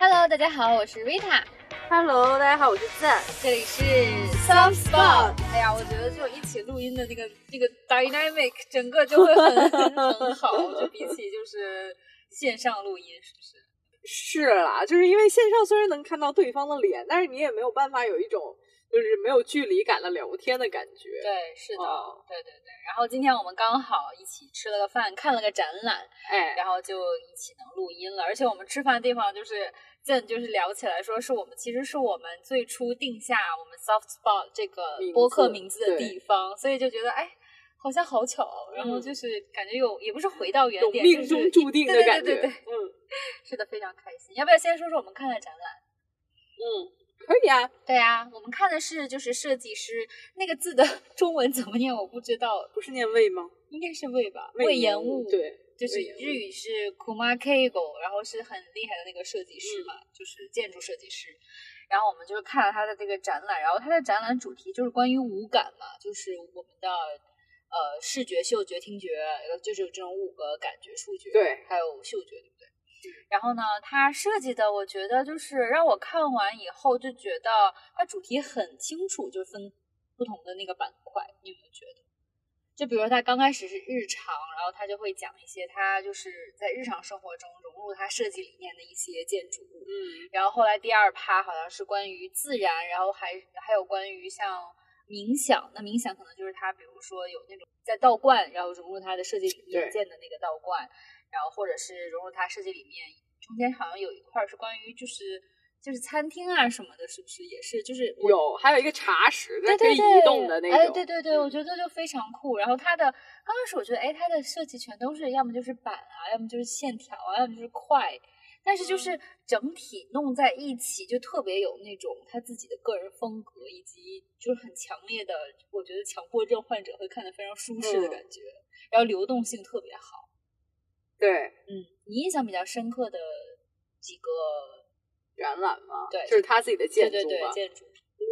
Hello，大家好，我是 Rita。Hello，大家好，我是赞。这里是 Soft Spot。哎呀，我觉得这种一起录音的那个 那个 dynamic，整个就会很很好，就比起就是线上录音，是不是？是啦，就是因为线上虽然能看到对方的脸，但是你也没有办法有一种就是没有距离感的聊天的感觉。对，是的，哦对对对。然后今天我们刚好一起吃了个饭，看了个展览，哎，然后就一起能录音了。而且我们吃饭的地方就是。正就是聊起来，说是我们其实是我们最初定下我们 Soft Spot 这个播客名字的地方，所以就觉得哎，好像好巧。然后就是感觉有也不是回到原点，命中注定的感觉。对对对对，嗯，是的，非常开心。要不要先说说我们看的展览？嗯，可以啊。对啊，我们看的是就是设计师那个字的 中文怎么念我不知道，不是念魏吗？应该是魏吧，魏延误。对。就是日语是 Kuma Keigo，然后是很厉害的那个设计师嘛，嗯、就是建筑设计师。然后我们就是看了他的这个展览，然后他的展览主题就是关于五感嘛，就是我们的呃视觉、嗅觉、听觉，就是有这种五个感觉触觉，对，还有嗅觉，对不对？然后呢，它设计的我觉得就是让我看完以后就觉得它主题很清楚，就分不同的那个板块，你有没有觉得？就比如他刚开始是日常，然后他就会讲一些他就是在日常生活中融入他设计理念的一些建筑物，嗯，然后后来第二趴好像是关于自然，然后还还有关于像冥想，那冥想可能就是他比如说有那种在道观，然后融入他的设计理念建的那个道观，然后或者是融入它设计里面，中间好像有一块是关于就是。就是餐厅啊什么的，是不是也是？就是有，还有一个茶室，对可以移动的那种。哎，对对对，我觉得就非常酷。然后它的刚开始我觉得，哎，它的设计全都是要么就是板啊，要么就是线条啊，要么就是块，但是就是整体弄在一起，就特别有那种他自己的个人风格，以及就是很强烈的，我觉得强迫症患者会看得非常舒适的感觉。嗯、然后流动性特别好。对，嗯，你印象比较深刻的几个。展览吗，对，就是他自己的建筑对对对，建筑。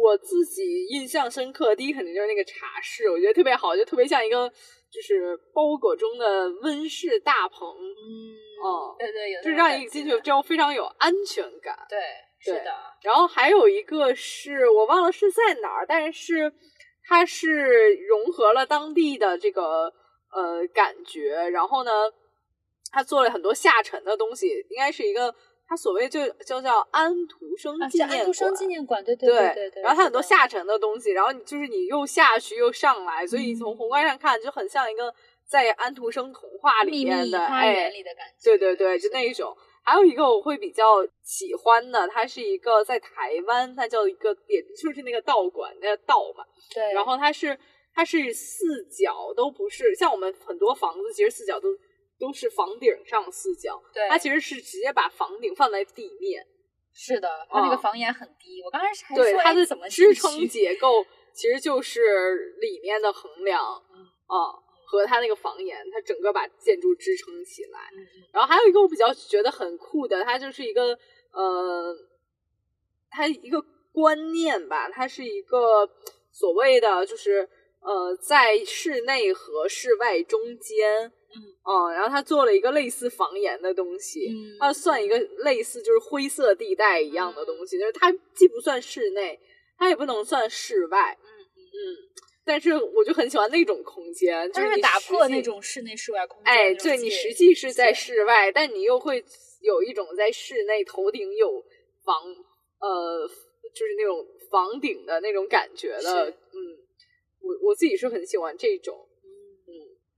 我自己印象深刻，第一肯定就是那个茶室，我觉得特别好，就特别像一个就是包裹中的温室大棚。嗯，哦、嗯，对对，有就是让你进去之后非常有安全感。对，是的。然后还有一个是我忘了是在哪儿，但是它是融合了当地的这个呃感觉，然后呢，它做了很多下沉的东西，应该是一个。它所谓就就叫安徒生纪念馆，安徒生纪念馆，对对对对对。然后它很多下沉的东西，然后你就是你又下去又上来，所以你从宏观上看就很像一个在安徒生童话里面的哎，里的感觉。对对对，就那一种。还有一个我会比较喜欢的，它是一个在台湾，它叫一个点，就是那个道馆，那个道嘛。对。然后它是它是四角都不是像我们很多房子，其实四角都。都是房顶上四角，对，它其实是直接把房顶放在地面。是的，它那个房檐很低。嗯、我刚开始还对它的怎么支撑结构，其实就是里面的横梁嗯啊、嗯、和它那个房檐，它整个把建筑支撑起来。嗯、然后还有一个我比较觉得很酷的，它就是一个呃，它一个观念吧，它是一个所谓的就是呃，在室内和室外中间。嗯。哦，然后他做了一个类似房檐的东西，嗯，它算一个类似就是灰色地带一样的东西，就是它既不算室内，它也不能算室外，嗯。嗯。嗯，但是我就很喜欢那种空间，就是你打破那种室内室外空间，哎，对你实际是在室外，但你又会有一种在室内头顶有房，呃，就是那种房顶的那种感觉的，嗯，我我自己是很喜欢这种。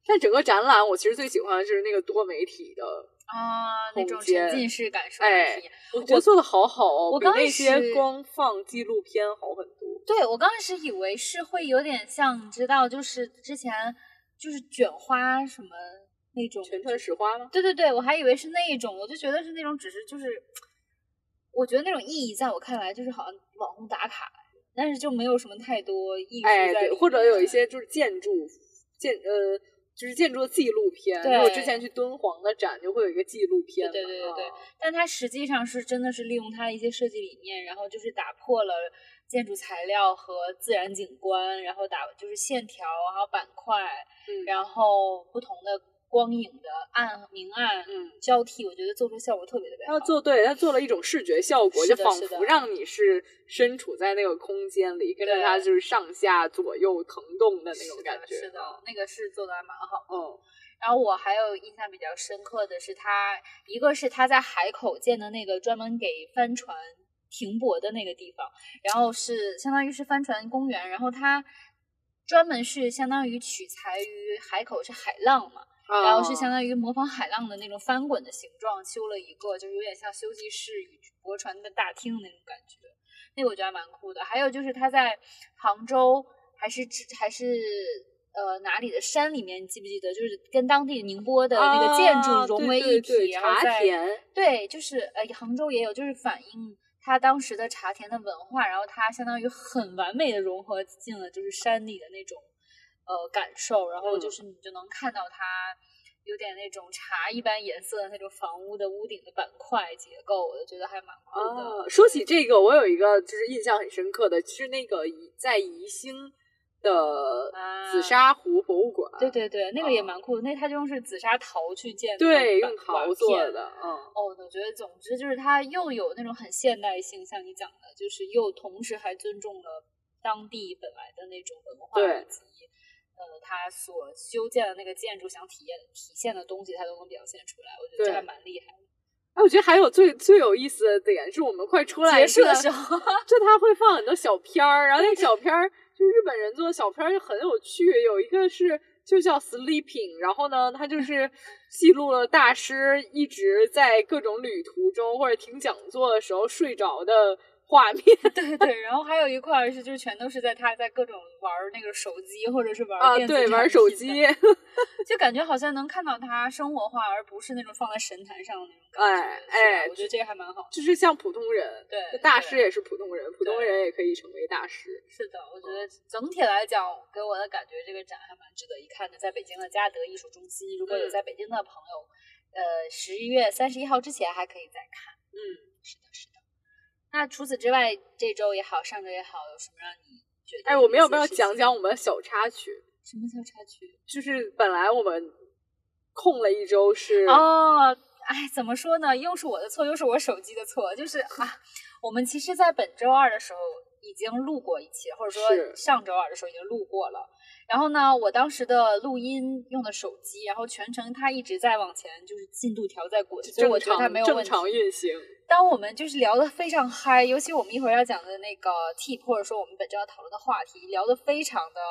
但整个展览，我其实最喜欢的就是那个多媒体的啊，那种沉浸式感受哎，我觉得做的好好哦，我比那些光放纪录片好很多。对，我刚开始以为是会有点像，你知道，就是之前就是卷花什么那种全川石花吗？对对对，我还以为是那种，我就觉得是那种，只是就是，我觉得那种意义在我看来就是好像网红打卡，但是就没有什么太多意义哎，在对，或者有一些就是建筑建呃。就是建筑的纪录片，对，我之前去敦煌的展就会有一个纪录片，对对对对但它实际上是真的是利用它的一些设计理念，然后就是打破了建筑材料和自然景观，然后打就是线条，还有板块，嗯、然后不同的光影的暗明暗嗯，交替，我觉得做出效果特别特别好。他做对，他做了一种视觉效果，就仿佛让你是身处在那个空间里，跟着对他就是上下左右腾动的那种感觉。的是的，那个是做的还蛮好的。嗯然后我还有印象比较深刻的是他，一个是他在海口建的那个专门给帆船停泊的那个地方，然后是相当于是帆船公园，然后它专门是相当于取材于海口是海浪嘛，嗯，然后是相当于模仿海浪的那种翻滚的形状，修了一个就是有点像休息室与驳船的大厅那种感觉，那个我觉得还蛮酷的。还有就是他在杭州还是还是呃哪里的山里面，你记不记得？就是跟当地宁波的那个建筑啊融为一体，对对对茶然后在田，对，就是呃杭州也有，就是反映。他当时的茶田的文化，然后他相当于很完美的融合进了就是山里的那种呃感受，然后嗯就是你就能看到它有点那种茶一般颜色的那种房屋的屋顶的板块结构，我就觉得还蛮酷的。哦，说起这个，我有一个就是印象很深刻的，是那个宜在宜兴的啊紫砂壶博物馆。对对对，那个也哦蛮酷的，那它就用是紫砂陶去建的，对，板用陶做的，嗯。哦，我觉得总之就是它又有那种很现代性，像你讲的，就是又同时还尊重了当地本来的那种文化对以及呃它所修建的那个建筑想体验体现的东西，他都能表现出来，我觉得这还蛮厉害的。哎，我觉得还有最最有意思的点是我们快出来结束的时候，就他会放很多小片儿，然后那个小片儿就日本人做的小片儿就很有趣，有一个是就叫 Sleeping，然后呢，他就是记录了大师一直在各种旅途中或者听讲座的时候睡着的画面 对对，然后还有一块儿是就是全都是在他在各种玩儿那个手机或者是玩儿啊，电子对，玩产手机，就感觉好像能看到他生活化，而不是那种放在神坛上的那种感觉。哎哎我觉得这个还蛮好。就是像普通人，对大师也是普通人，普通人也可以成为大师。是的，我觉得整体来讲，给我的感觉这个展还蛮值得一看的。在北京的嘉德艺术中心，如果有嗯在北京的朋友，呃，十一月三十一号之前还可以再看。嗯，是的，是的。那除此之外，这周也好，上周也好，有什么让你觉得？哎，我们要不要讲？讲我们的小插曲？什么叫插曲？就是本来我们空了一周是哦，哎，怎么说呢？又是我的错，又是我手机的错。就是啊，我们其实，在本周二的时候已经录过一期，或者说上周二的时候已经录过了。然后呢，我当时的录音用的手机，然后全程它一直在往前，就是进度条在滚，所以我觉得它没有问题。常运行。当我们就是聊得非常嗨，尤其我们一会儿要讲的那个 tip，或者说我们本周要讨论的话题，聊得非常的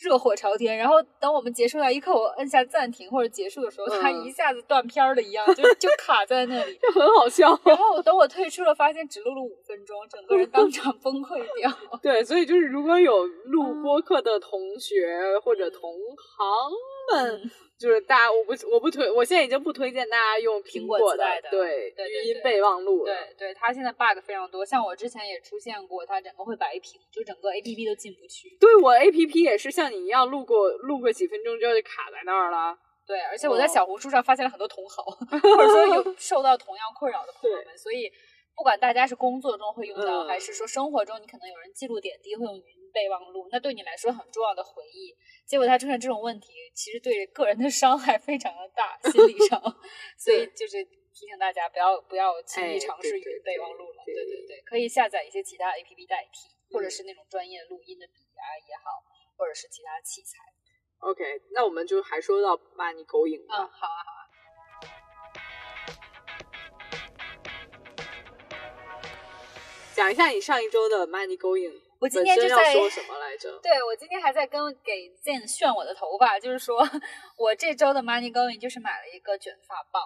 热火朝天。然后等我们结束那一刻，我摁下暂停或者结束的时候，它嗯一下子断片儿了一样，就就卡在那里。就很好笑。然后等我退出了，发现只录了五分钟，整个人当场崩溃掉。对，所以就是如果有录嗯播客的同学或者同行们，嗯就是大家，我不我不推，我现在已经不推荐大家用苹果的对对对语音备忘录了。对对，它现在 bug 非常多，像我之前也出现过，它整个会白屏，就整个 A P P 都进不去。对我 A P P 也是像你一样录过录个几分钟之后就卡在那儿了。对，而且我在哦小红书上发现了很多同好，或者说有受到同样困扰的朋友们，所以不管大家是工作中会用到，嗯还是说生活中你可能有人记录点滴会用语音备忘录，那对你来说很重要的回忆，结果它出现这种问题，其实对个人的伤害非常的大，心理上，所以就是提醒大家不要不要轻易哎尝试语音对对对备忘录了，对对对。对，可以下载一些其他 A P P 代替，或者是那种专业录音的笔啊也好，或者是其他器材。OK，那我们就还说到骂你狗影嗯，好啊，好啊。讲一下你上一周的 money going，我今天就在说什么来着？对我今天还在跟给 Zen 炫我的头发，就是说 我这周的 money going 就是买了一个卷发棒。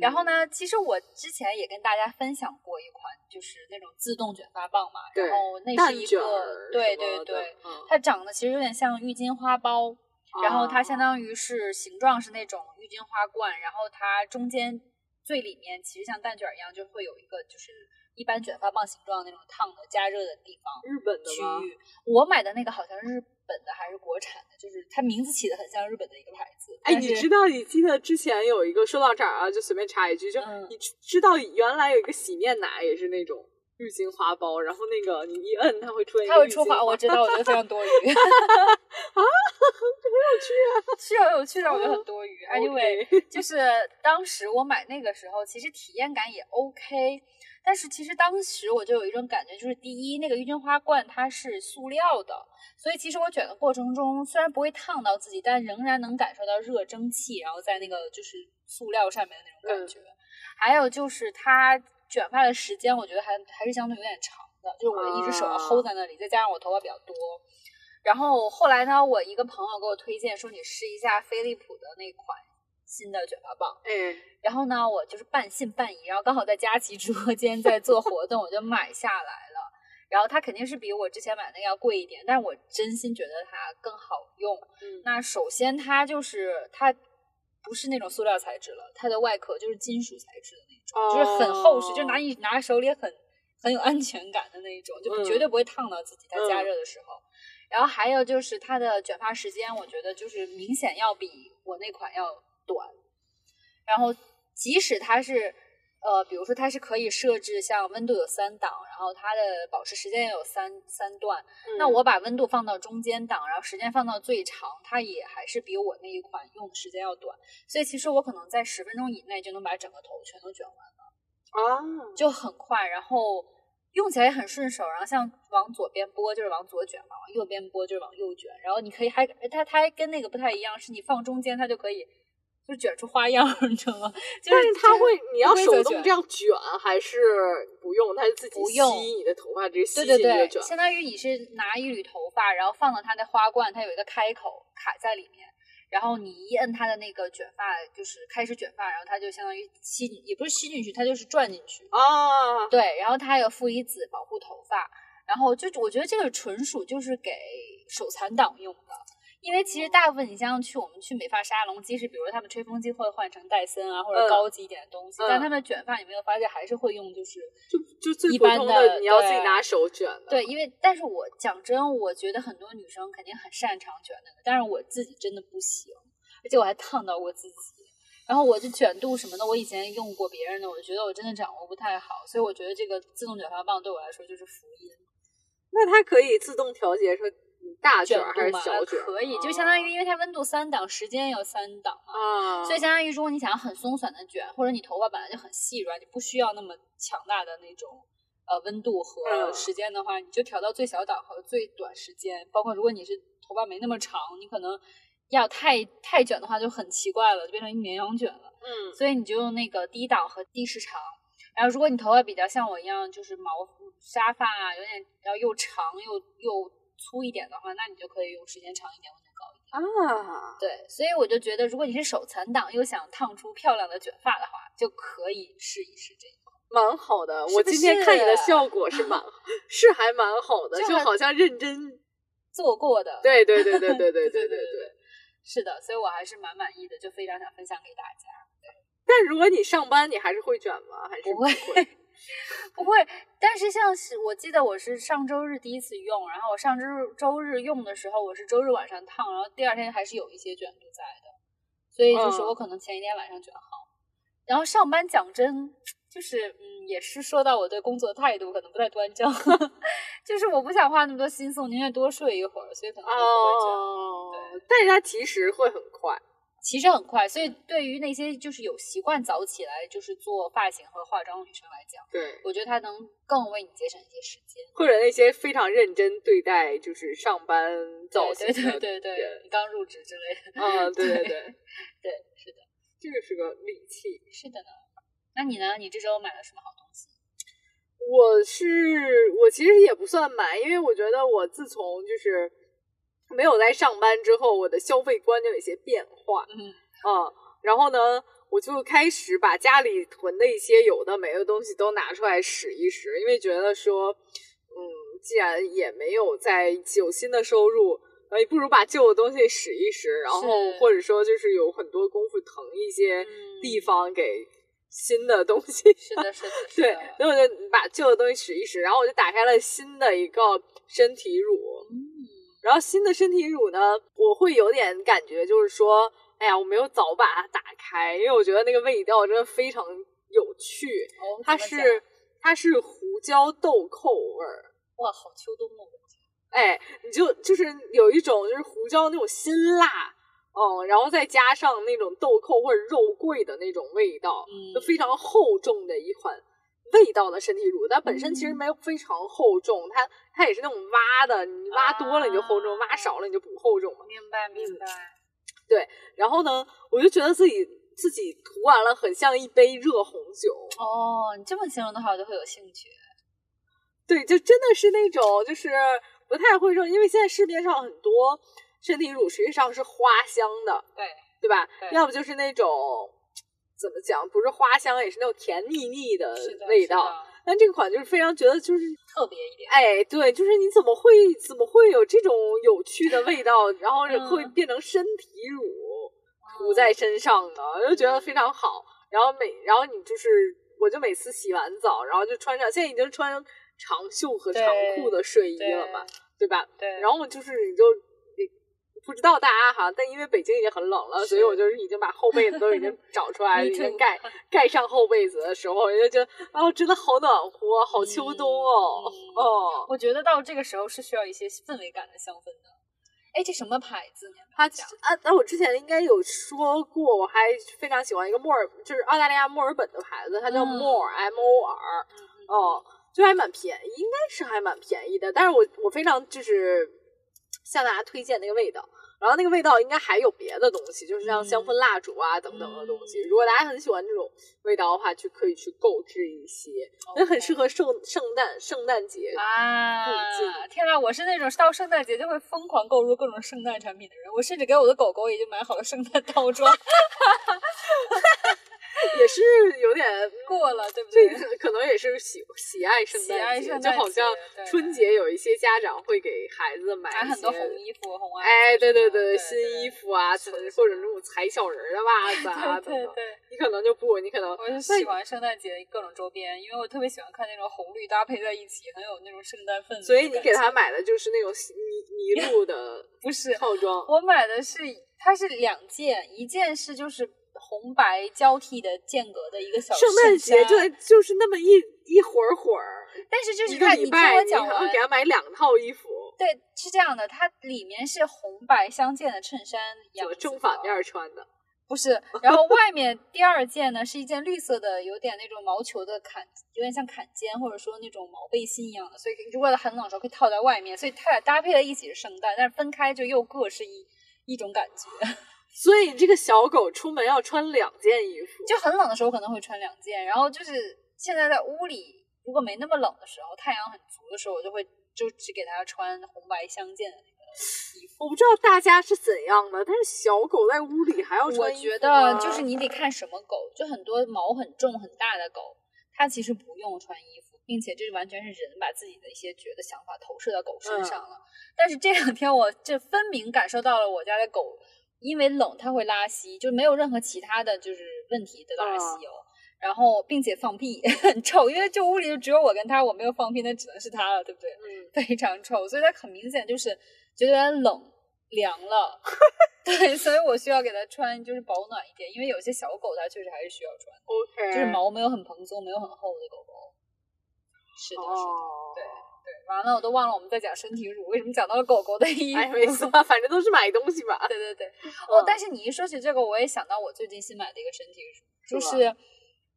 然后呢，其实我之前也跟大家分享过一款，就是那种自动卷发棒嘛。对然后那是一个对对对，嗯它长得其实有点像郁金花苞，然后它相啊当于是形状是那种郁金花冠，然后它中间最里面其实像蛋卷儿一样，就会有一个就是一般卷发棒形状那种烫的加热的地方。日本的？区域。我买的那个好像是日本的还是国产的，就是它名字起的很像日本的一个牌子。哎，你知道？你记得之前有一个说到这儿啊，就随便插一句，就嗯你知知道原来有一个洗面奶也是那种浴巾花苞，然后那个你一摁，它会出现，它会出花，我知道，我觉得非常多余。啊，很有趣啊，是啊有趣但，我觉得很多余。Anyway，就是当时我买那个时候，其实体验感也 OK。但是其实当时我就有一种感觉，就是第一，那个郁金花罐它是塑料的，所以其实我卷的过程中虽然不会烫到自己，但仍然能感受到热蒸汽，然后在那个就是塑料上面的那种感觉。还有就是它卷发的时间，我觉得还还是相对有点长的，就是我一只手要 hold 在那里，再加上我头发比较多。然后后来呢，我一个朋友给我推荐说，你试一下飞利浦的那款。新的卷发棒，嗯，然后呢，我就是半信半疑，然后刚好在佳琦直播间在做活动，我就买下来了。然后它肯定是比我之前买那个要贵一点，但是我真心觉得它更好用。嗯，那首先它就是它不是那种塑料材质了，它的外壳就是金属材质的那种，就是很厚实，就拿你拿手里很很有安全感的那一种，就绝对不会烫到自己。它加热的时候，然后还有就是它的卷发时间，我觉得就是明显要比我那款要。短，然后即使它是，呃，比如说它是可以设置像温度有三档，然后它的保持时间也有三三段，那我把温度放到中间档，然后时间放到最长，它也还是比我那一款用的时间要短，所以其实我可能在十分钟以内就能把整个头全都卷完了，啊，就很快，然后用起来也很顺手，然后像往左边拨就是往左卷嘛，往右边拨就是往右卷，然后你可以还它它还跟那个不太一样，是你放中间它就可以。就卷出花样，你知道吗？但是它会，你要手动这样卷，还是不用？它是自己吸你的头发，直接吸进去卷。相当于你是拿一缕头发，然后放到它的花冠，它有一个开口卡在里面，然后你一摁它的那个卷发，就是开始卷发，然后它就相当于吸，也不是吸进去，它就是转进去啊。对，然后它还有负离子保护头发，然后就我觉得这个纯属就是给手残党用的。因为其实大部分你像去我们去美发沙龙，即使比如他们吹风机会换成戴森啊或者高级一点的东西，但他们卷发你没有发现还是会用就是就就最普通的你要自己拿手卷的。对，因为但是我讲真，我觉得很多女生肯定很擅长卷那个，但是我自己真的不行，而且我还烫到过自己。然后我就卷度什么的，我以前用过别人的，我觉得我真的掌握不太好，所以我觉得这个自动卷发棒对我来说就是福音。那它可以自动调节说。大卷还是小卷？可以，就相当于因为它温度三档，时间有三档嘛，所以相当于如果你想要很松散的卷，或者你头发本来就很细软，你不需要那么强大的那种呃温度和时间的话，你就调到最小档和最短时间。包括如果你是头发没那么长，你可能要太太卷的话就很奇怪了，就变成一绵羊卷了。嗯，所以你就用那个低档和低时长。然后如果你头发比较像我一样，就是毛沙发啊，有点要又长又又。粗一点的话，那你就可以用时间长一点、温度高一点啊。对，所以我就觉得，如果你是手残党又想烫出漂亮的卷发的话，就可以试一试这个。蛮好的，我今天看你的效果 是蛮是还蛮好的，就好像认真做过的。对对对对对对对对对，是的，所以我还是蛮满意的，就非常想分享给大家。对，但如果你上班，你还是会卷吗？还是不会？不会，但是像是我记得我是上周日第一次用，然后我上周周日用的时候，我是周日晚上烫，然后第二天还是有一些卷度在的，所以就是我可能前一天晚上卷好。然后上班讲真，就是嗯，也是说到我对工作态度可能不太端正，就是我不想花那么多心思，我宁愿多睡一会儿，所以可能不会卷。但是它其实会很快。其实很快，所以对于那些就是有习惯早起来就是做发型和化妆的女生来讲，对我觉得它能更为你节省一些时间。或者那些非常认真对待就是上班造型，对对对对，刚入职之类的，啊，对对对 对，是的，这个是个利器。是的呢，那你呢？你这周买了什么好东西？我是我其实也不算买，因为我觉得我自从就是。没有在上班之后，我的消费观就有一些变化。嗯，啊，然后呢，我就开始把家里囤的一些有的没的东西都拿出来使一使，因为觉得说，嗯，既然也没有在有新的收入，呃，不如把旧的东西使一使，然后或者说就是有很多功夫腾一些地方给新的东西。是的，是的，对，所以我就把旧的东西使一使，然后我就打开了新的一个身体乳。然后新的身体乳呢，我会有点感觉，就是说，哎呀，我没有早把它打开，因为我觉得那个味道真的非常有趣。它是它是胡椒豆蔻味儿。哇，好秋冬哦！哎，你就就是有一种就是胡椒那种辛辣，嗯，然后再加上那种豆蔻或者肉桂的那种味道，嗯就非常厚重的一款味道的身体乳。它本身其实没有非常厚重，它它也是那种挖的，你挖多了你就厚重，挖少了你就不厚重嘛。明白明白。对然后呢，我就觉得自己自己涂完了很像一杯热红酒，哦，你这么形容的话，我就会有兴趣。对，就真的是那种就是不太会用，因为现在市面上很多身体乳实际上是花香的。对，对吧？对要不就是那种怎么讲，不是花香，也是那种甜腻腻的，味道。但这款就是非常觉得就是，特别一点。哎，对，就是你怎么会怎么会有这种有趣的味道，然后嗯会变成身体乳涂在身上呢？我就觉得非常好。然后每然后你就是，我就每次洗完澡，然后就穿上，现在已经穿长袖和长裤的睡衣了嘛，对吧？对，然后就是你就你不知道大家哈，但因为北京已经很冷了，所以我就是已经把厚被子都已经找出来已经盖 盖上厚被子的时候，我就觉得哦，真的好暖和，好秋冬哦，嗯。哦，我觉得到这个时候是需要一些氛围感的香氛的。哎，这什么牌子呢？它啊，那我之前应该有说过，我还非常喜欢一个墨尔，就是澳大利亚墨尔本的牌子，它叫墨 More M O R，哦，就还蛮便宜，应该是还蛮便宜的。但是我我非常就是向大家推荐那个味道，然后那个味道应该还有别的东西，就是像香氛蜡烛啊等等的东西。嗯如果大家很喜欢这种味道的话，就可以去购置一些，那很适合圣圣诞圣诞节。啊！天呐，我是那种到圣诞节就会疯狂购入各种圣诞产品的人，我甚至给我的狗狗已经买好了圣诞 套装，也是有点过了，对不这对？个可能也是喜喜爱圣诞节，就好像春节有一些家长会给孩子买买很多红衣服、红袜子哎，对对对，对，新衣服啊，是的是或者那种踩小人儿的袜子啊 等等，对。对对，你可能就不，你可能我就喜欢圣诞节的各种周边，因为我特别喜欢看那种红绿搭配在一起，很有那种圣诞氛围。所以你给他买的就是那种麋麋鹿的 不是套装，我买的是，它是两件，一件是就是红白交替的间隔的一个小圣诞节衬衫对，就是那么一一会儿会儿，但是就是它，你听我讲完给，他买两套衣服，对，是这样的，它里面是红白相间的衬衫，怎么样子正反面穿的？不是，然后 外面第二件呢是一件绿色的，有点那种毛球的坎，有点像坎肩或者说那种毛背心一样的，所以如果很冷的时候可以套在外面，所以它俩搭配在一起是圣诞，但是分开就又各是一一种感觉。所以这个小狗出门要穿两件衣服，就很冷的时候可能会穿两件，然后就是现在在屋里，如果没那么冷的时候，太阳很足的时候，我就会就只给它穿红白相间的那个衣服。我不知道大家是怎样的，但是小狗在屋里还要穿衣服我觉得就是你得看什么狗，就很多毛很重很大的狗，它其实不用穿衣服，并且这是完全是人把自己的一些觉得想法投射到狗身上了。但是这两天我这分明感受到了我家的狗因为冷它会拉稀，就没有任何其他的就是问题的拉稀哦。然后，并且放屁很臭，因为这屋里就只有我跟它，我没有放屁，那只能是它了，对不对？嗯，非常臭，所以它很明显就是觉得有点冷凉了，对，所以我需要给它穿就是保暖一点，因为有些小狗它确实还是需要穿，OK，就是毛没有很蓬松、没有很厚的狗狗。是的，是的，哦，对对。完了，我都忘了我们在讲身体乳，为什么讲到了狗狗的衣服？哎，没错，反正都是买东西吧。对对对，哦嗯，但是你一说起这个，我也想到我最近新买的一个身体乳，就是是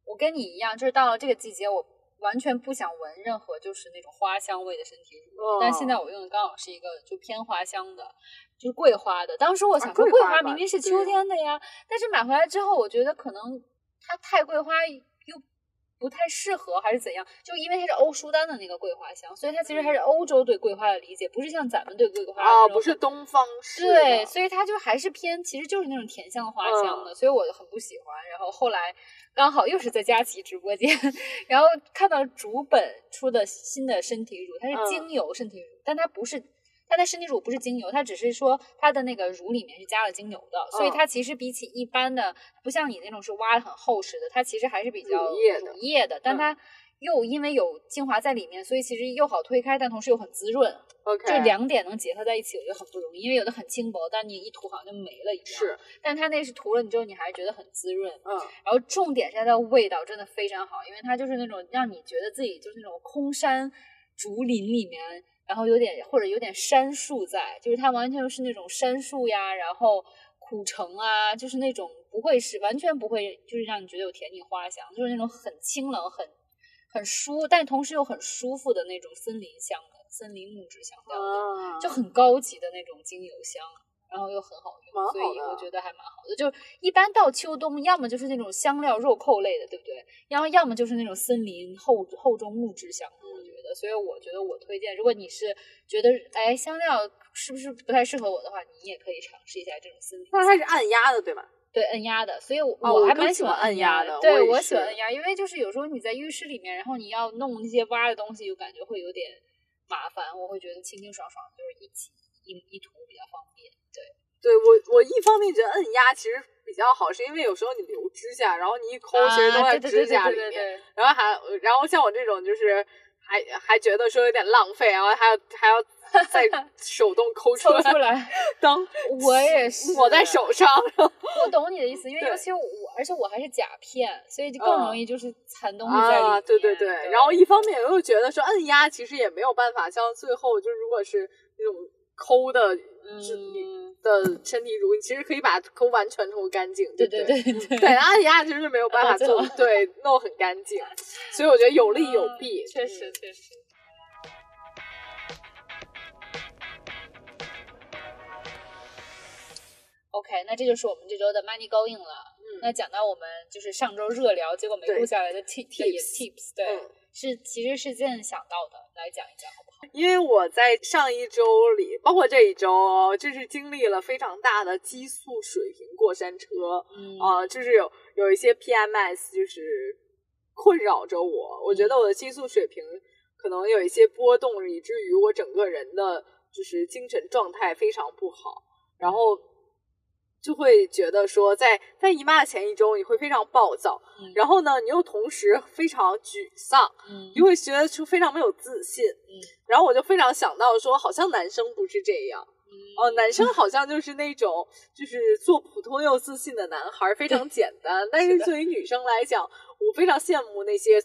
我跟你一样，就是到了这个季节，我完全不想闻任何就是那种花香味的身体乳，哦但现在我用的刚好是一个就偏花香的，就是桂花的。当时我想说，桂花明明是秋天的呀，但是买回来之后，我觉得可能它太桂花又不太适合，还是怎样？就因为它是欧舒丹的那个桂花香，所以它其实还是欧洲对桂花的理解，不是像咱们对桂花啊，那种不是东方式对，所以它就还是偏，其实就是那种甜香花香嗯的，所以我很不喜欢。然后后来刚好又是在佳琦直播间，然后看到竹本出的新的身体乳，它是嗯精油身体乳，但它不是。它的身体乳不是精油，它只是说它的那个乳里面是加了精油的，所以嗯它其实比起一般的，不像你那种是挖的很厚实的，它其实还是比较乳液的但嗯它又因为有精华在里面，所以其实又好推开，但同时又很滋润。OK，这两点能结合在一起，我觉得很不容易，因为有的很轻薄，但你一涂好像就没了一样。是，但它那是涂了你之后，你还是觉得很滋润。嗯，然后重点是它的味道真的非常好，因为它就是那种让你觉得自己就是那种空山竹林里面，然后有点或者有点杉树在，就是它完全是那种杉树呀，然后苦橙啊，就是那种不会是完全不会就是让你觉得有甜腻花香，就是那种很清冷很很舒，但同时又很舒服的那种森林香的森林木质香调就很高级的那种精油香，然后又很好用，所以我觉得还蛮好的。就一般到秋冬，要么就是那种香料肉蔻类的，对不对？然后要么就是那种森林厚厚重木质香，我觉得。所以我觉得我推荐，如果你是觉得哎香料是不是不太适合我的话，你也可以尝试一下这种森林。那它是按压的，对吧？对按压的，所以我哦我我还蛮喜欢按压压的对我喜欢按压，因为就是有时候你在浴室里面，然后你要弄那些挖的东西，就感觉会有点麻烦。我会觉得清清爽爽，就是一起一一涂比较方便。对。我，我一方面觉得按压其实比较好，是因为有时候你留指甲，然后你一抠，其实都在指甲里面。然后还，然后像我这种就是还还觉得说有点浪费，然后还要还要再 手动抠出来抽出来，当 我也是抹在手上。我懂你的意思，因为尤其我，而且我还是甲片，所以就更容易就是残东西在里面。啊，对对对然后一方面又觉得说按压其实也没有办法，像最后就如果是那种抠的，是你嗯，的身体乳，你其实可以把它抠完全抠干净，对对不对？对对对，按压其实是没有办法做，对，弄很干净，所以我觉得有利有弊，嗯确实嗯确实。OK，那这就是我们这周的 Money Going 了。嗯。那讲到我们就是上周热聊，结果没录下来的 tip Tips tips，对，嗯。是其实是这样想到的，来讲一讲？因为我在上一周里，包括这一周哦，就是经历了非常大的激素水平过山车，嗯。啊、就是有有一些 PMS 就是困扰着我，我觉得我的激素水平可能有一些波动，以至于我整个人的就是精神状态非常不好，然后就会觉得说在，在姨妈的前一周你会非常暴躁，嗯。然后呢，你又同时非常沮丧，嗯。你会觉得出非常没有自信，嗯。然后我就非常想到说，好像男生不是这样。哦，男生好像就是那种，就是做普通又自信的男孩，非常简单。但是对于女生来讲，我非常羡慕那些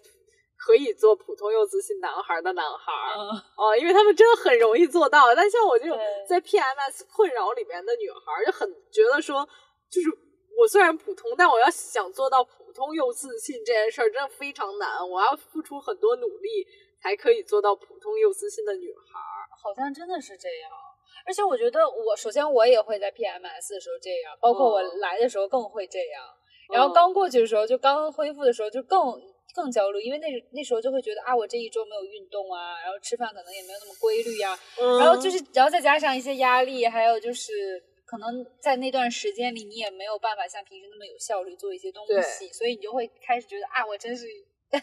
可以做普通又自信男孩的男孩儿嗯哦，因为他们真的很容易做到。但像我这种在 PMS 困扰里面的女孩儿，就很觉得说，就是我虽然普通，但我要想做到普通又自信这件事儿，真的非常难。我要付出很多努力，才可以做到普通又自信的女孩儿。好像真的是这样。而且我觉得我首先我也会在 PMS 的时候这样，包括我哦来的时候更会这样。然后嗯刚过去的时候，就刚恢复的时候就更更焦虑，因为那那时候就会觉得啊，我这一周没有运动啊，然后吃饭可能也没有那么规律呀、然后就是然后再加上一些压力，还有就是可能在那段时间里你也没有办法像平时那么有效率做一些东西，所以你就会开始觉得啊，我真是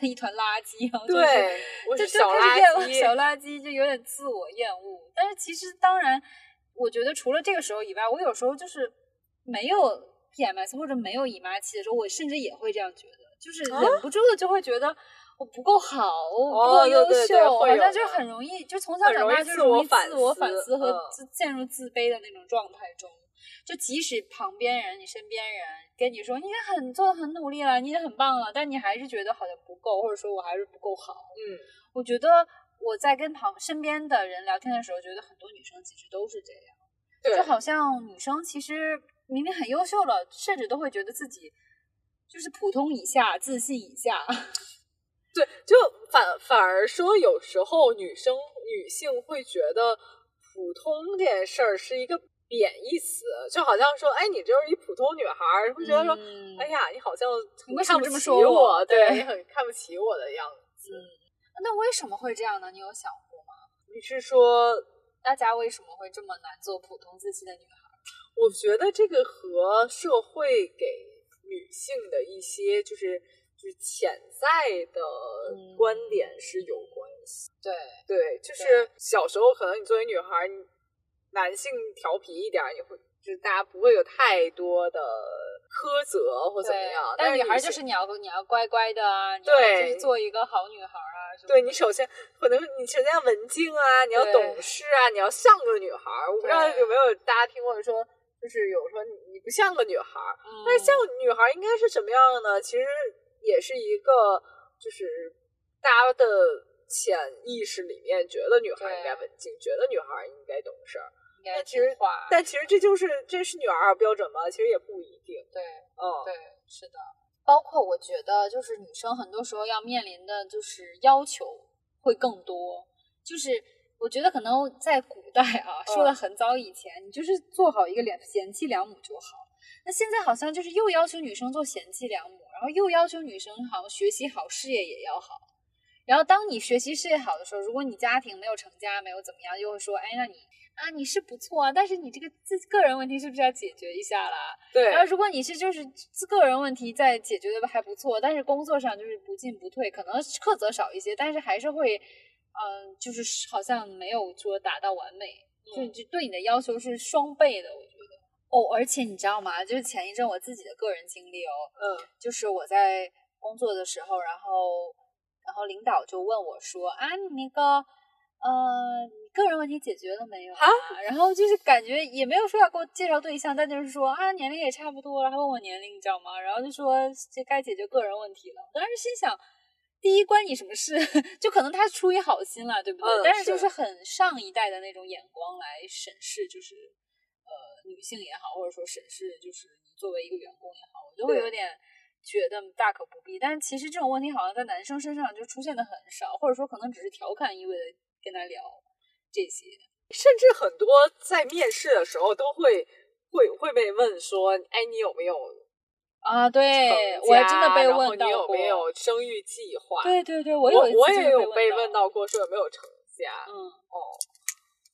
一团垃圾，然后就是就小垃圾。小垃圾，就有点自我厌恶。但是其实当然，我觉得除了这个时候以外，我有时候就是没有 PMS 或者没有姨妈期的时候，我甚至也会这样觉得，就是啊忍不住的就会觉得。我不够好，我不哦够优秀，好像就很容易，就从小长大就容易自我反思思和嗯自陷入自卑的那种状态中。就即使旁边人、你身边人跟你说你已经很做的很努力了，你已经很棒了，但你还是觉得好像不够，或者说我还是不够好。嗯，我觉得我在跟旁身边的人聊天的时候，觉得很多女生其实都是这样，对就好像女生其实明明很优秀了，甚至都会觉得自己就是普通以下、自信以下。对，就反反而说，有时候女生女性会觉得普通这件事儿是一个贬义词，就好像说，哎，你就是一普通女孩儿，会觉得说，嗯哎呀，你好像 看不起说我我？对 你很看不起我的样子。那为什么会这样呢？你有想过吗？你是说，大家为什么会这么难做普通自信的女孩？我觉得这个和社会给女性的一些就是就是潜在的嗯观点是有关系。对，对，就是小时候可能你作为女孩儿，男性调皮一点儿，你会就是大家不会有太多的苛责或怎么样。但女孩就是你要你要乖乖的啊，你要就是做一个好女孩啊。对你首先可能你首先要文静啊，你要懂事啊，你要像个女孩。我不知道有没有大家听过说，就是有说你不像个女孩，但是像女孩应该是什么样的呢？其实也是一个就是大家的潜意识里面觉得女孩应该文静，觉得女孩应该懂事儿。但其实，但其实这就是这是女儿标准吗？其实也不一定。对，嗯，对，是的。包括我觉得，就是女生很多时候要面临的就是要求会更多。就是我觉得可能在古代啊，说的很早以前，你就是做好一个贤贤妻良母就好。那现在好像就是又要求女生做贤妻良母，然后又要求女生好像学习好，事业也要好。然后当你学习事业好的时候，如果你家庭没有成家，没有怎么样，又会说，哎，那你。啊，你是不错啊，但是你这个自个人问题是不是要解决一下啦？对。然后如果你是就是自个人问题在解决的还不错，但是工作上就是不进不退，可能苛责少一些，但是还是会，嗯，就是好像没有说达到完美，就就对你的要求是双倍的，我觉得。哦，而且你知道吗？就是前一阵我自己的个人经历哦，嗯，就是我在工作的时候，然后然后领导就问我说啊，你那个。呃，你个人问题解决了没有啊？然后就是感觉也没有说要给我介绍对象，但就是说啊，年龄也差不多了，还问我年龄，你知道吗？然后就说这该解决个人问题了。我当时心想，第一关你什么事？就可能他出于好心了，对不对？但是就是很上一代的那种眼光来审视，就是呃女性也好，或者说审视就是你作为一个员工也好，我就会有点觉得大可不必。但是其实这种问题好像在男生身上就出现的很少，或者说可能只是调侃意味的。跟他聊这些，甚至很多在面试的时候都会会会被问说：“哎，你有没有啊？”对我还真的被问到过，你有没有生育计划？对对对，我有我也有被问到过，说有没有成家。嗯哦，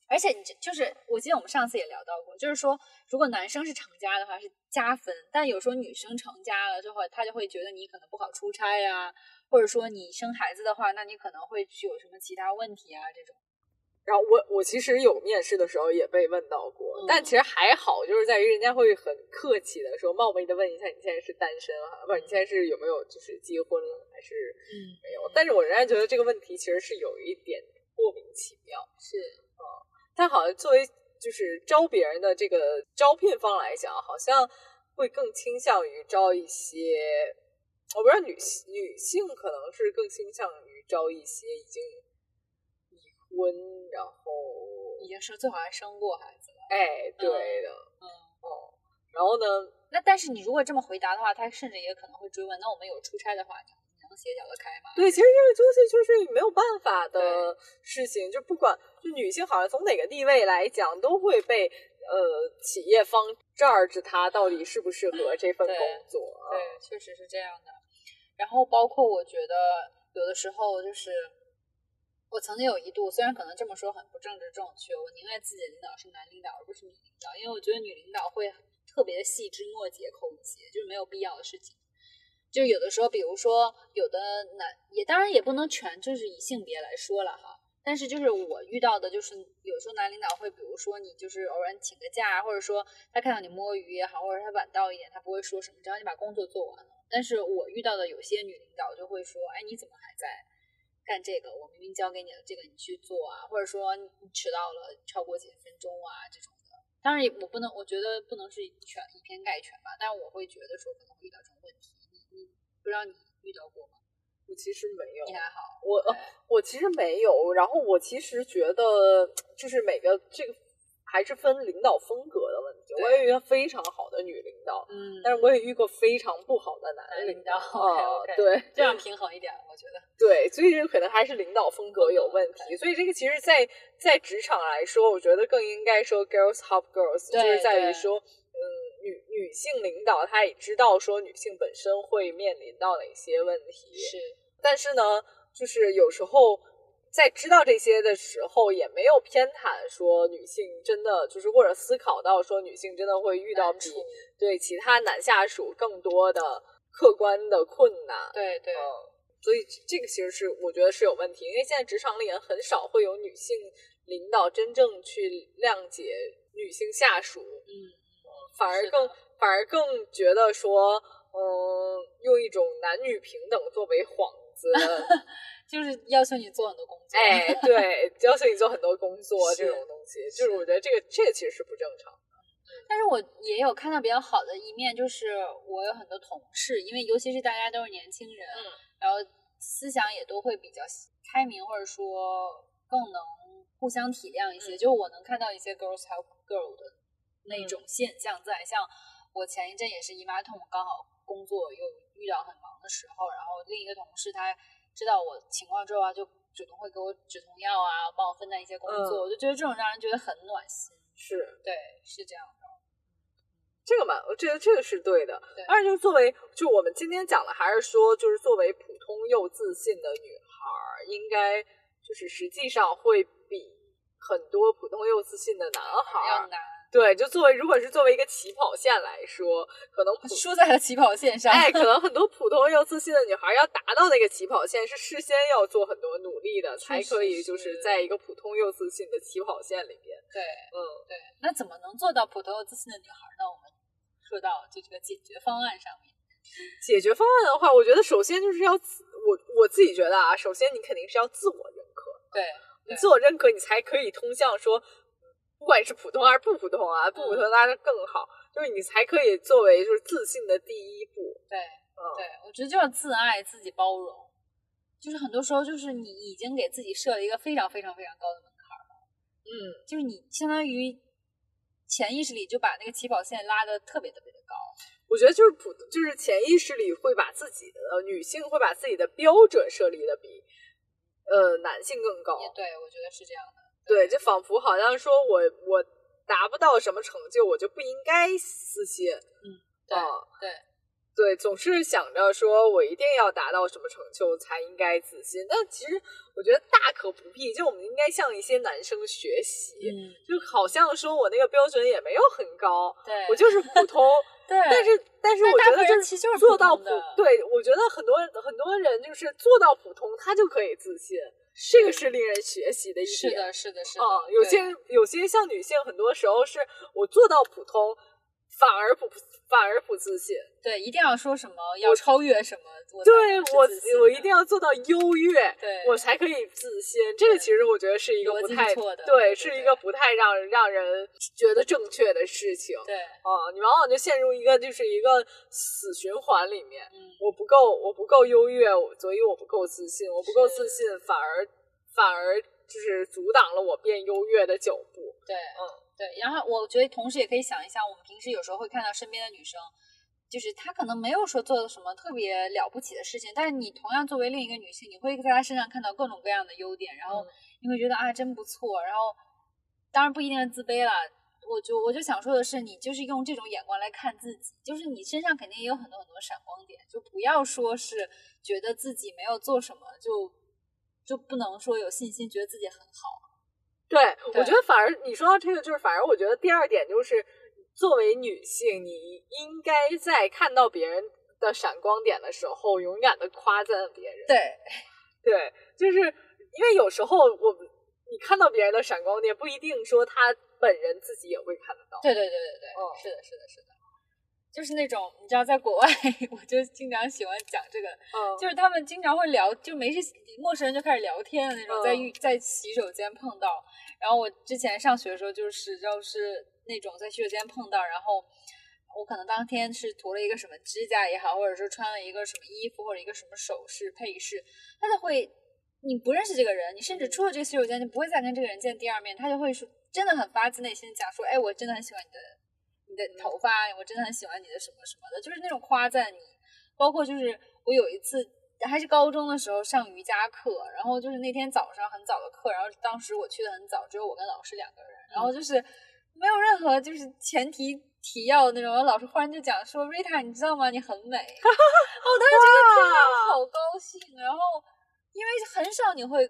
而且你就是我记得我们上次也聊到过，就是说如果男生是成家的话是加分，但有时候女生成家了之后，他就会觉得你可能不好出差呀。或者说你生孩子的话，那你可能会有什么其他问题啊？这种。然后我我其实有面试的时候也被问到过，但其实还好，就是在于人家会很客气的说，冒昧的问一下你现在是单身啊，不是你现在是有没有就是结婚了还是没有？但是我仍然觉得这个问题其实是有一点莫名其妙。是啊，但好像作为就是招别人的这个招聘方来讲，好像会更倾向于招一些。我不知道女性女性可能是更倾向于招一些已经已婚，然后已经生最好还生过孩子了。哎，对的，嗯哦。然后呢？那但是你如果这么回答的话，他甚至也可能会追问：那我们有出差的话，你能协调得开吗？对，其实这个东西就是没有办法的事情，就不管就女性好像从哪个地位来讲，都会被呃企业方 judge 她到底适不适合这份工作。对，确实是这样的。然后包括我觉得有的时候就是，我曾经有一度，虽然可能这么说很不政治正确，我宁愿自己的领导是男领导而不是女领导，因为我觉得女领导会特别的细枝末节、抠一些，就是没有必要的事情。就有的时候，比如说有的男，也当然也不能全就是以性别来说了哈。但是就是我遇到的，就是有时候男领导会，比如说你就是偶然请个假，或者说他看到你摸鱼也好，或者他晚到一点，他不会说什么，只要你把工作做完了。但是我遇到的有些女领导就会说：“哎，你怎么还在干这个？我明明交给你了这个你去做啊，或者说你迟到了超过几分钟啊这种的。当然，我不能，我觉得不能是全以偏概全吧。但是我会觉得说可能会遇到这种问题。你你不知道你遇到过吗？我其实没有。你还好。我我其实没有。然后我其实觉得就是每个这个。还是分领导风格的问题。我也遇到非常好的女领导，嗯，但是我也遇过非常不好的男领导。啊，对，这样平衡一点，我觉得。对，所以这个可能还是领导风格有问题。所以这个其实，在在职场来说，我觉得更应该说 girls help girls，就是在于说，嗯，女女性领导她也知道说女性本身会面临到哪些问题，是，但是呢，就是有时候。在知道这些的时候，也没有偏袒说女性真的就是或者思考到说女性真的会遇到比对其他男下属更多的客观的困难。对对，所以这个其实是我觉得是有问题，因为现在职场里也很少会有女性领导真正去谅解女性下属。嗯，反而更反而更觉得说，嗯，用一种男女平等作为幌子，就是要求你做很多工作。哎，对，要求你做很多工作这种东西，就是我觉得这个这个其实是不正常的。但是我也有看到比较好的一面，就是我有很多同事，因为尤其是大家都是年轻人，嗯然后思想也都会比较开明，或者说更能互相体谅一些。嗯就我能看到一些 girls help girl 的那嗯种现象在，像我前一阵也是姨妈痛，刚好工作又遇到很忙的时候，然后另一个同事他知道我情况之后啊，就主动会给我止痛药啊，帮我分担一些工作，嗯我就觉得这种让人觉得很暖心。是对，是这样的。这个嘛，我觉得这个是对的对。二就是作为，就我们今天讲的，还是说，就是作为普通又自信的女孩儿，应该就是实际上会比很多普通又自信的男孩儿，要难，对，就作为如果是作为一个起跑线来说，可能普输在了起跑线上。哎，可能很多普通又自信的女孩儿要达到那个起跑线，是事先要做很多努力的，才可以就是是在一个普通又自信的起跑线里边。对嗯，对，那怎么能做到普通又自信的女孩呢？我们说到就这个解决方案上面。解决方案的话，我觉得首先就是要自我我自己觉得啊，首先你肯定是要自我认可，对，你自我认可，你才可以通向说，不管是普通还是不普通啊，不普通拉的更好，就是你才可以作为就是自信的第一步。对，嗯，对，我觉得就要自爱、自己包容。就是很多时候，就是你已经给自己设了一个非常非常非常高的门槛了，嗯，就是你相当于潜意识里就把那个起跑线拉的特别特别的高。我觉得就是普，就是潜意识里会把自己的呃女性会把自己的标准设立的比呃男性更高。也对，我觉得是这样的。对，就仿佛好像说我我达不到什么成就，我就不应该私信。对、啊对，对，总是想着说我一定要达到什么成就才应该自信，但其实我觉得大可不必。就我们应该向一些男生学习，嗯，就好像说我那个标准也没有很高，对，我就是普通。对，但是但是我觉得就是做到普对我觉得很多很多人就是做到普通，他就可以自信，这个是令人学习的一点。是的，是的，是的。嗯，有对些有些像女性，很多时候是我做到普通，反而不反而不自信。对，一定要说什么要超越什么，我对我我一定要做到优越，对我才可以自信。这个其实我觉得是一个不太对是一个不太让让人觉得正确的事情。对，啊，你往往就陷入一个就是一个死循环里面。嗯，我不够，我不够优越，所以我不够自信，我不够自信，反而反而就是阻挡了我变优越的脚步。对，嗯，对。然后我觉得同时也可以想一下，我们平时有时候会看到身边的女生，就是她可能没有说做什么特别了不起的事情，但是你同样作为另一个女性，你会在她身上看到各种各样的优点，然后嗯你会觉得啊真不错，然后当然不一定是自卑了。我就我就想说的是，你就是用这种眼光来看自己，就是你身上肯定也有很多很多闪光点，就不要说是觉得自己没有做什么就就不能说有信心，觉得自己很好。对，对我觉得反而你说到这个，就是反而我觉得第二点就是，作为女性，你应该在看到别人的闪光点的时候，勇敢的夸赞别人。对，对，就是因为有时候我们你看到别人的闪光点，不一定说他本人自己也会看得到。对对对对对，嗯是的，是的，是的，就是那种你知道，在国外，我就经常喜欢讲这个，嗯，就是他们经常会聊，就没事陌生人就开始聊天的那种，在嗯浴在洗手间碰到。然后我之前上学的时候，就是就是那种在洗手间碰到，然后我可能当天是涂了一个什么指甲也好，或者说穿了一个什么衣服或者一个什么首饰配饰，他就会。你不认识这个人，你甚至出了这个洗手间，就不会再跟这个人见第二面，他就会说，真的很发自内心地讲说，哎，我真的很喜欢你的你的头发，我真的很喜欢你的什么什么的，就是那种夸赞你。包括就是我有一次还是高中的时候上瑜伽课，然后就是那天早上很早的课，然后当时我去的很早，只有我跟老师两个人，然后就是没有任何就是前提提要的那种，然后老师忽然就讲说，Rita，你知道吗？你很美。我当时觉得天哪，好高兴。然后因为很少你会。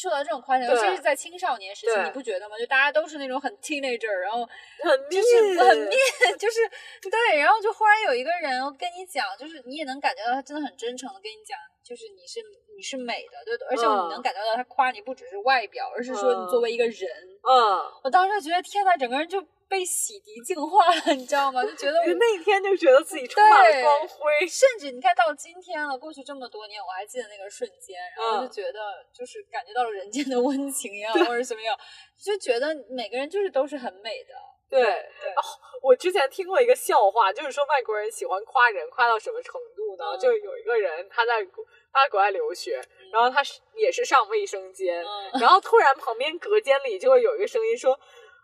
受到这种夸奖，尤其是在青少年时期，你不觉得吗？就大家都是那种很 teenager，然后很就是很面，就是对，然后就忽然有一个人跟你讲，就是你也能感觉到他真的很真诚的跟你讲，就就是你是你是美的，对，而且你能感觉到他夸你不只是外表，而是说你作为一个人。嗯，我当时觉得天呐，整个人就被洗涤净化了，你知道吗？就觉得我那一天就觉得自己充满了光辉。甚至你看到今天了，过去这么多年，我还记得那个瞬间，然后就觉得就是感觉到了人间的温情一样，或者怎么样，就觉得每个人就是都是很美的。对对，我之前听过一个笑话，就是说外国人喜欢夸人，夸到什么程度呢？就有一个人他在他在国外留学，然后他是也是上卫生间，然后突然旁边隔间里就会有一个声音说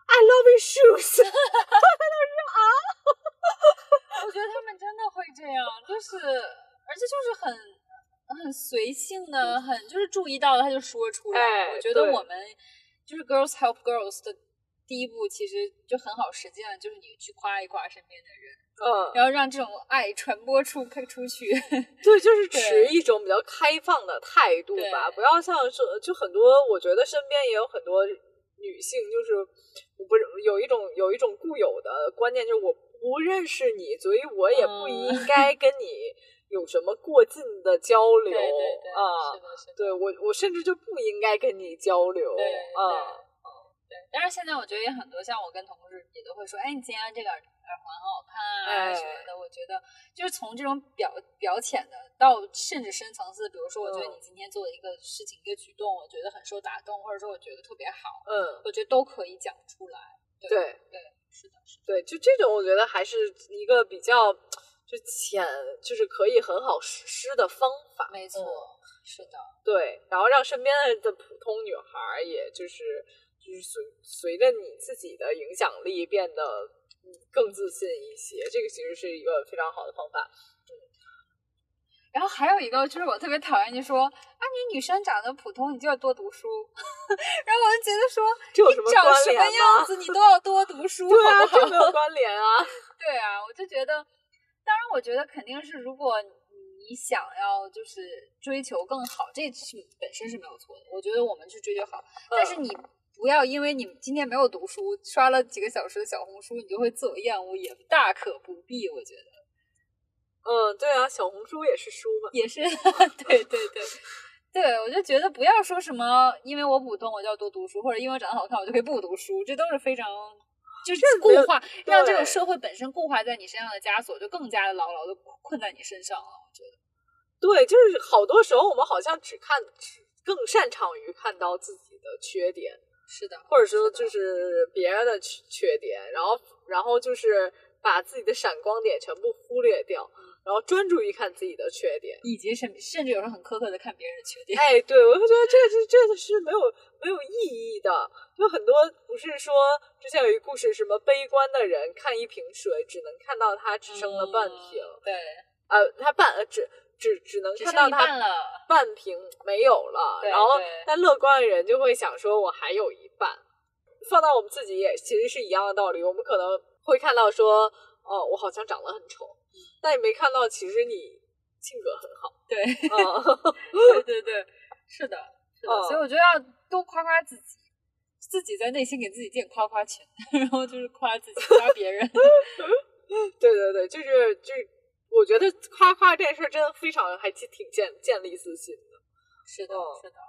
：“I love your shoes。”他说啊，我觉得他们真的会这样，就是而且就是很很随性的，很就是注意到了他就说出来。我觉得我们就是 girls help girls 的。第一步其实就很好实践，就是你去夸一夸身边的人，嗯，然后让这种爱传播出开出去。对，就是持一种比较开放的态度吧，不要像是就很多，我觉得身边也有很多女性，就是我不是有一种有一种固有的观念，就是我不认识你，所以我也不应该跟你有什么过近的交流啊。对我，我甚至就不应该跟你交流啊。对，但是现在我觉得也很多，像我跟同事也都会说，哎，你今天这个耳环很好看啊什么的。我觉得就是从这种表表浅的到甚至深层次，比如说，我觉得你今天做的一个事情、一个举动，我觉得很受打动，或者说我觉得特别好，嗯，我觉得都可以讲出来。对对，是的，是的，对，就这种，我觉得还是一个比较就浅，就是可以很好实施的方法。没错，是的，对，然后让身边的普通女孩，也就是。就是随随着你自己的影响力变得更自信一些，这个其实是一个非常好的方法。嗯，然后还有一个就是我特别讨厌，就说啊，你女生长得普通，你就要多读书。然后我就觉得说，你长什么样子，你都要多读书，对啊，这没有关联啊。对啊，我就觉得，当然，我觉得肯定是，如果你想要就是追求更好，这是本身是没有错的。我觉得我们去追求好，但是你。不要因为你今天没有读书，刷了几个小时的小红书，你就会自我厌恶，也大可不必。我觉得，嗯，对啊，小红书也是书嘛，也是，对 对对，对我就觉得不要说什么，因为我普通我就要多读书，或者因为我长得好看我就可以不读书，这都是非常就是固化，让这种社会本身固化在你身上的枷锁就更加的牢牢的困在你身上了。我觉得，对，就是好多时候我们好像只看，只更擅长于看到自己的缺点。是的，或者说就是别人的缺缺点，然后然后就是把自己的闪光点全部忽略掉，然后专注于看自己的缺点，以及甚甚至有人很苛刻的看别人的缺点。哎，对，我就觉得这这这个是没有没有意义的。就很多不是说之前有一故事，什么悲观的人看一瓶水，只能看到它只剩了半瓶。对，呃，他半呃只。只只能看到它半瓶没有了，然后但乐观的人就会想说，我还有一半。放到我们自己也其实是一样的道理，我们可能会看到说，哦，我好像长得很丑，但也没看到其实你性格很好。对，对对对，是的，是的。所以我觉得要多夸夸自己，自己在内心给自己垫夸夸群，然后就是夸自己，夸别人。对对对，就是就是。我觉得夸夸这事儿真的非常还挺挺建建立自信的，是的，是的，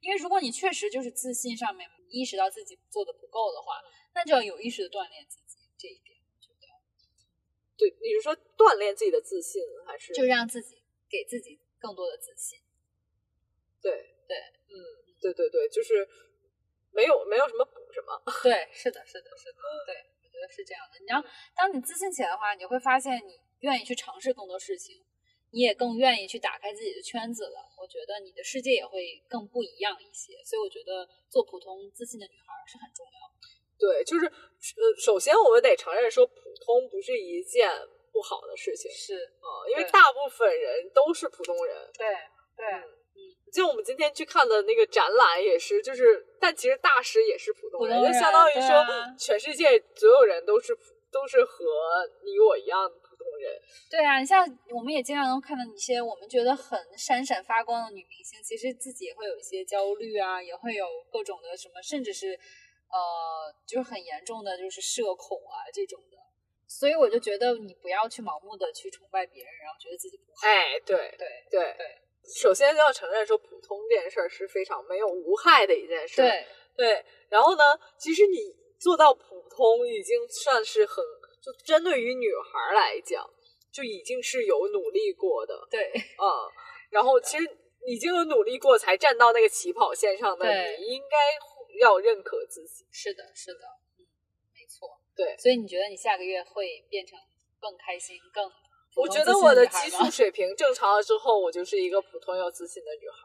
因为如果你确实就是自信上面意识到自己做的不够的话，那就要有意识的锻炼自己这一点。觉得，对，你是说锻炼自己的自信，还是就让自己给自己更多的自信？对对，嗯，对对对，就是没有没有什么补什么。对，是的，是的，是的，对，我觉得是这样的。你要当你自信起来的话，你会发现你。愿意去尝试更多事情，你也更愿意去打开自己的圈子了。我觉得你的世界也会更不一样一些。所以我觉得做普通自信的女孩是很重要的。对，就是呃，首先我们得承认说，普通不是一件不好的事情。是啊，因为大部分人都是普通人。对对，嗯，就我们今天去看的那个展览也是，就是但其实大师也是普通人，就相当于说全世界所有人都是都是和你我一样。对啊，你像我们也经常能看到一些我们觉得很闪闪发光的女明星，其实自己也会有一些焦虑啊，也会有各种的什么，甚至是呃，就是很严重的就是社恐啊这种的。所以我就觉得你不要去盲目的去崇拜别人，然后觉得自己不好。哎，对对对对，首先要承认说，普通这件事儿是非常没有无害的一件事。对对，然后呢，其实你做到普通已经算是很，就针对于女孩来讲，就已经是有努力过的。对，嗯，然后其实已经有努力过才站到那个起跑线上的，对你应该要认可自己。是的，是的，嗯，没错。对，所以你觉得你下个月会变成更开心、更我觉得我的激素水平正常了之后，我就是一个普通又自信的女孩。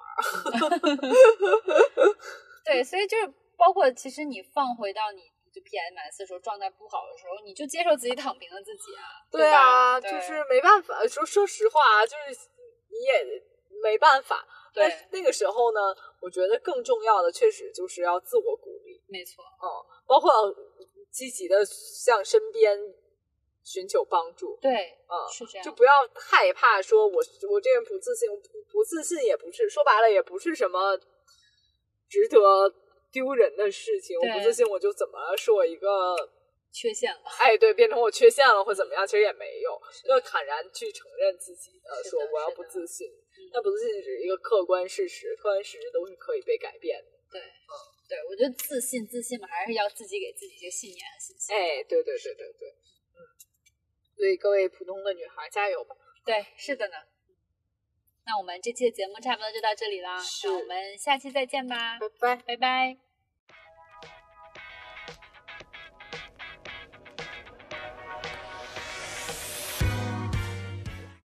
对，所以就是包括其实你放回到你就 PMS 的时候状态不好的时候，你就接受自己躺平的自己啊。对啊，对就是没办法。说说实话啊，就是你也没办法。对但是那个时候呢，我觉得更重要的确实就是要自我鼓励，没错，嗯，包括积极的向身边寻求帮助，对，嗯，是这样。就不要害怕说我我这人不自信，不不自信也不是说白了也不是什么值得丢人的事情。我不自信，我就怎么了是我一个缺陷了。哎，对，变成我缺陷了或怎么样，其实也没有，要坦然去承认自己的，说我要不自信，嗯那不自信只是一个客观事实，客观事实都是可以被改变的。对，嗯对，我觉得自信，自信嘛，还是要自己给自己一个信念和信心。哎，对对对对对，嗯，所以各位普通的女孩加油吧！对，是的呢。那我们这期的节目差不多就到这里啦，那我们下期再见吧，拜拜。拜拜。